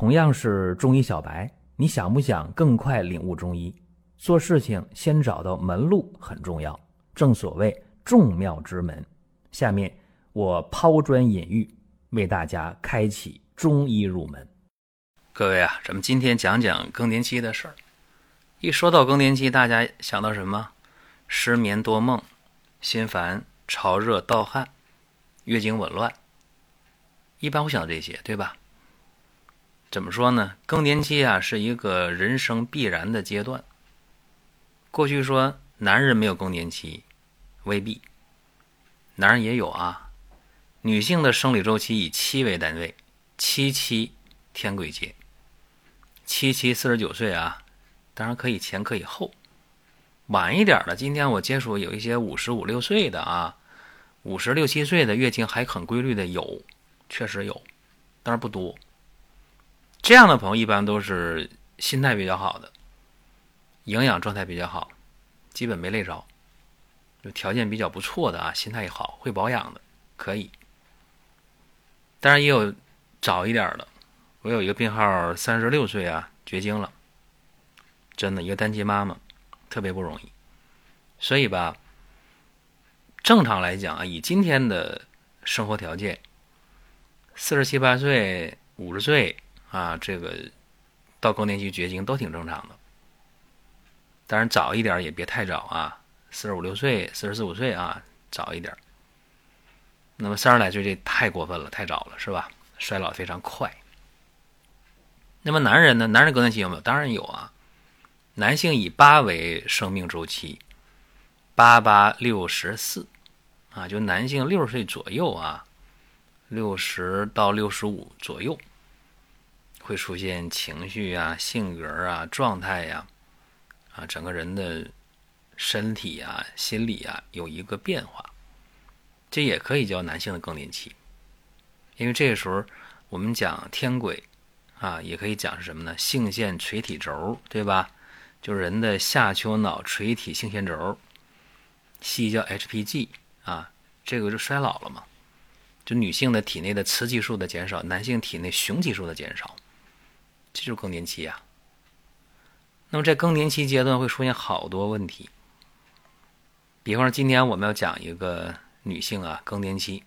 同样是中医小白，你想不想更快领悟中医？做事情先找到门路很重要，正所谓众妙之门。下面我抛砖引玉，为大家开启中医入门。各位啊，咱们今天讲讲更年期的事儿。一说到更年期，大家想到什么？失眠多梦、心烦、潮热、盗汗、月经紊乱，一般会想到这些，对吧？怎么说呢？更年期啊，是一个人生必然的阶段。过去说男人没有更年期，未必，男人也有啊。女性的生理周期以七为单位，七七天癸节，七七四十九岁啊，当然可以前可以后，晚一点的。今天我接触有一些五十五六岁的啊，五十六七岁的月经还很规律的有，确实有，但是不多。这样的朋友一般都是心态比较好的，营养状态比较好，基本没累着，就条件比较不错的啊，心态也好，会保养的可以。当然也有早一点的，我有一个病号三十六岁啊，绝经了，真的一个单亲妈妈，特别不容易。所以吧，正常来讲啊，以今天的生活条件，四十七八岁、五十岁。啊，这个到更年期绝经都挺正常的，当然早一点也别太早啊，四十五六岁、四十四五岁啊，早一点。那么三十来岁这太过分了，太早了，是吧？衰老非常快。那么男人呢？男人更年期有没有？当然有啊。男性以八为生命周期，八八六十四啊，就男性六十岁左右啊，六十到六十五左右。会出现情绪啊、性格啊、状态呀，啊，整个人的身体啊、心理啊有一个变化，这也可以叫男性的更年期。因为这个时候我们讲天癸啊，也可以讲是什么呢？性腺垂体轴，对吧？就是人的下丘脑垂体性腺轴，西医叫 HPG 啊，这个就衰老了嘛。就女性的体内的雌激素的减少，男性体内雄激素的减少。这就是更年期呀。那么在更年期阶段会出现好多问题，比方说今天我们要讲一个女性啊，更年期，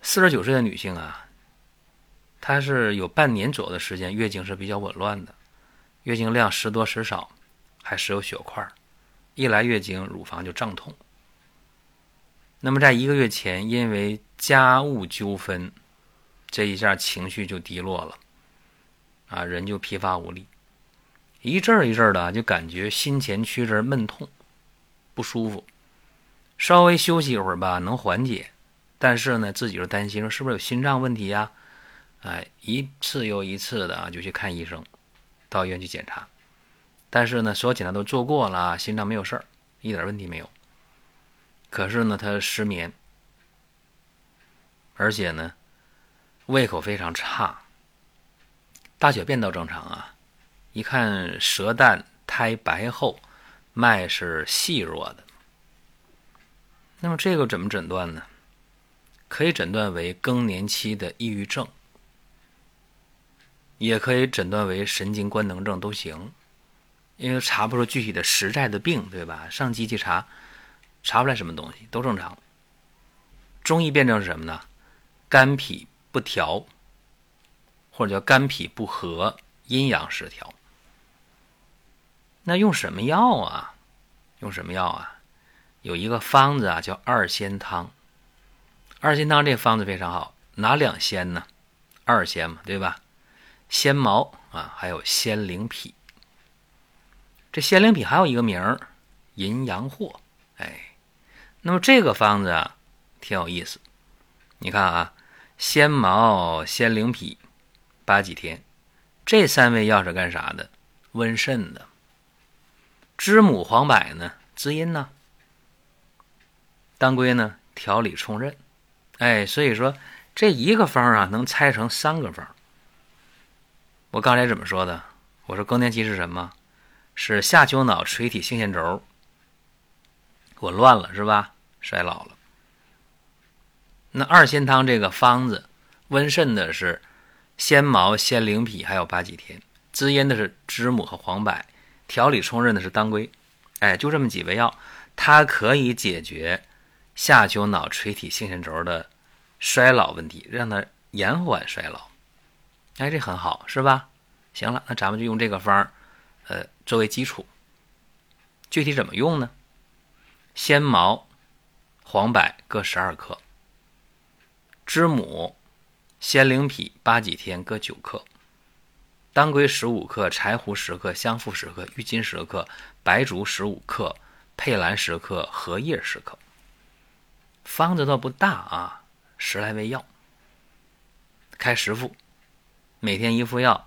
四十九岁的女性啊，她是有半年左右的时间月经是比较紊乱的，月经量时多时少，还时有血块，一来月经乳房就胀痛。那么在一个月前，因为家务纠纷，这一下情绪就低落了。啊，人就疲乏无力，一阵儿一阵儿的，就感觉心前区这闷痛，不舒服。稍微休息一会儿吧，能缓解。但是呢，自己就担心说是不是有心脏问题呀？哎，一次又一次的啊，就去看医生，到医院去检查。但是呢，所有检查都做过了，心脏没有事儿，一点问题没有。可是呢，他失眠，而且呢，胃口非常差。大小便倒正常啊，一看舌淡苔白厚，脉是细弱的。那么这个怎么诊断呢？可以诊断为更年期的抑郁症，也可以诊断为神经官能症都行，因为查不出具体的实在的病，对吧？上机器查查不出来什么东西，都正常。中医辨证是什么呢？肝脾不调。或者叫肝脾不和、阴阳失调，那用什么药啊？用什么药啊？有一个方子啊，叫二仙汤。二仙汤这方子非常好，哪两仙呢？二仙嘛，对吧？仙茅啊，还有仙灵脾。这仙灵脾还有一个名儿，淫阳藿。哎，那么这个方子啊，挺有意思。你看啊，仙茅、仙灵脾。八几天，这三味药是干啥的？温肾的。知母、黄柏呢？滋阴呢？当归呢？调理冲任。哎，所以说这一个方啊，能拆成三个方。我刚才怎么说的？我说更年期是什么？是下丘脑垂体性腺轴紊乱了，是吧？衰老了。那二仙汤这个方子温肾的是。鲜毛、鲜灵脾，还有八戟天。滋阴的是知母和黄柏，调理冲任的是当归。哎，就这么几味药，它可以解决下丘脑垂体性腺轴的衰老问题，让它延缓衰老。哎，这很好，是吧？行了，那咱们就用这个方儿，呃，作为基础。具体怎么用呢？鲜毛、黄柏各十二克，知母、鲜灵脾、八戟天各九克。当归十五克，柴胡十克，香附十克，郁金十克，白术十五克，佩兰十克，荷叶十克。方子倒不大啊，十来味药，开十副，每天一副药，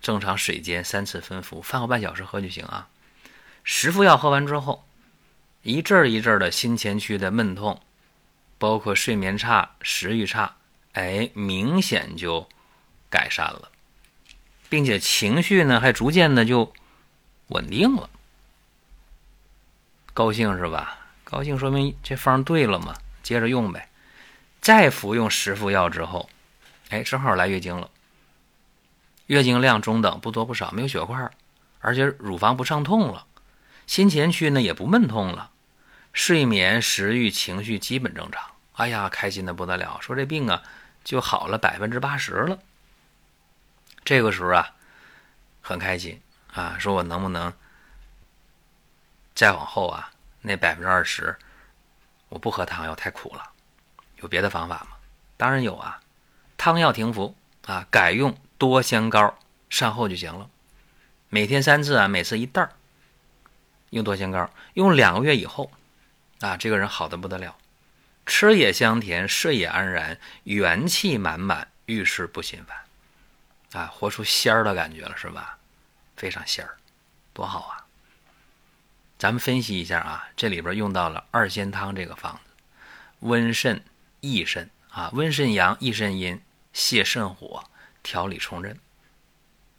正常水煎三次分服，饭后半小时喝就行啊。十副药喝完之后，一阵儿一阵儿的心前区的闷痛，包括睡眠差、食欲差，哎，明显就改善了。并且情绪呢，还逐渐的就稳定了，高兴是吧？高兴说明这方对了嘛，接着用呗。再服用十副药之后，哎，正好来月经了，月经量中等，不多不少，没有血块，而且乳房不畅痛了，心前区呢也不闷痛了，睡眠、食欲、情绪基本正常。哎呀，开心的不得了，说这病啊就好了百分之八十了。这个时候啊，很开心啊，说我能不能再往后啊，那百分之二十，我不喝汤药太苦了，有别的方法吗？当然有啊，汤药停服啊，改用多香膏善后就行了。每天三次啊，每次一袋儿，用多香膏，用两个月以后啊，这个人好的不得了，吃也香甜，睡也安然，元气满满，遇事不心烦。啊，活出仙儿的感觉了，是吧？非常仙儿，多好啊！咱们分析一下啊，这里边用到了二仙汤这个方子，温肾益肾啊，温肾阳，益肾阴，泻肾火，调理冲任。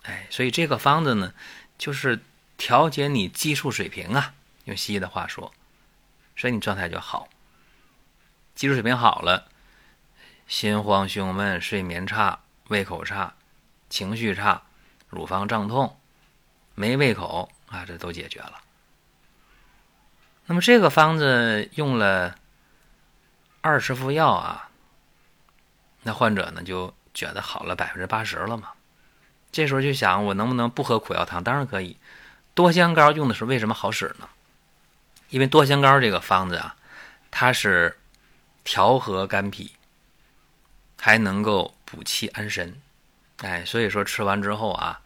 哎，所以这个方子呢，就是调节你激素水平啊，用西医的话说，所以你状态就好。激素水平好了，心慌胸闷，睡眠差，胃口差。情绪差，乳房胀痛，没胃口啊，这都解决了。那么这个方子用了二十副药啊，那患者呢就觉得好了百分之八十了嘛。这时候就想，我能不能不喝苦药汤？当然可以。多香膏用的时候为什么好使呢？因为多香膏这个方子啊，它是调和肝脾，还能够补气安神。哎，所以说吃完之后啊，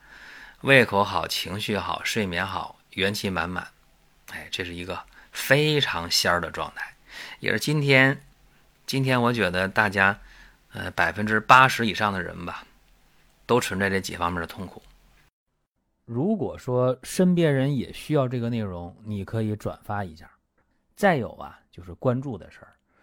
胃口好，情绪好，睡眠好，元气满满。哎，这是一个非常仙儿的状态，也是今天，今天我觉得大家，呃，百分之八十以上的人吧，都存在这几方面的痛苦。如果说身边人也需要这个内容，你可以转发一下。再有啊，就是关注的事儿，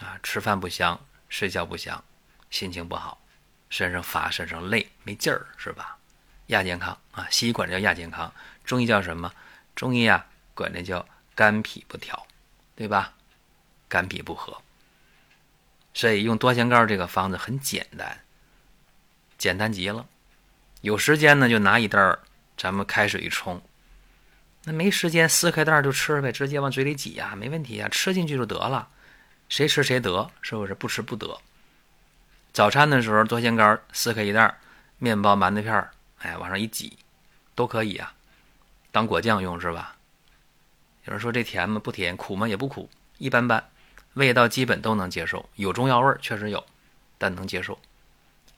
啊，吃饭不香，睡觉不香，心情不好。身上乏，身上累，没劲儿，是吧？亚健康啊，西医管这叫亚健康，中医叫什么？中医啊，管这叫肝脾不调，对吧？肝脾不和，所以用多香膏这个方子很简单，简单极了。有时间呢，就拿一袋儿，咱们开水一冲。那没时间，撕开袋儿就吃呗，直接往嘴里挤呀，没问题啊，吃进去就得了。谁吃谁得，是不是？不吃不得。早餐的时候，多香膏撕开一袋，面包、馒头片儿，哎，往上一挤，都可以啊，当果酱用是吧？有人说这甜吗？不甜，苦吗？也不苦，一般般，味道基本都能接受。有中药味儿，确实有，但能接受。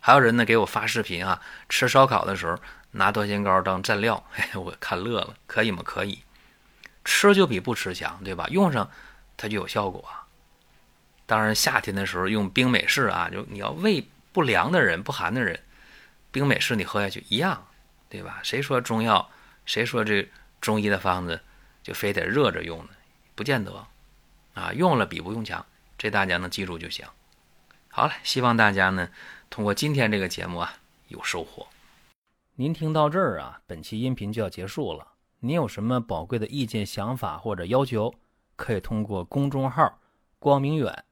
还有人呢给我发视频啊，吃烧烤的时候拿多香膏当蘸料，嘿，我看乐了。可以吗？可以，吃就比不吃强，对吧？用上它就有效果。当然，夏天的时候用冰美式啊，就你要胃不良的人、不寒的人，冰美式你喝下去一样，对吧？谁说中药，谁说这中医的方子就非得热着用呢？不见得啊，用了比不用强，这大家能记住就行。好了，希望大家呢通过今天这个节目啊有收获。您听到这儿啊，本期音频就要结束了。您有什么宝贵的意见、想法或者要求，可以通过公众号“光明远”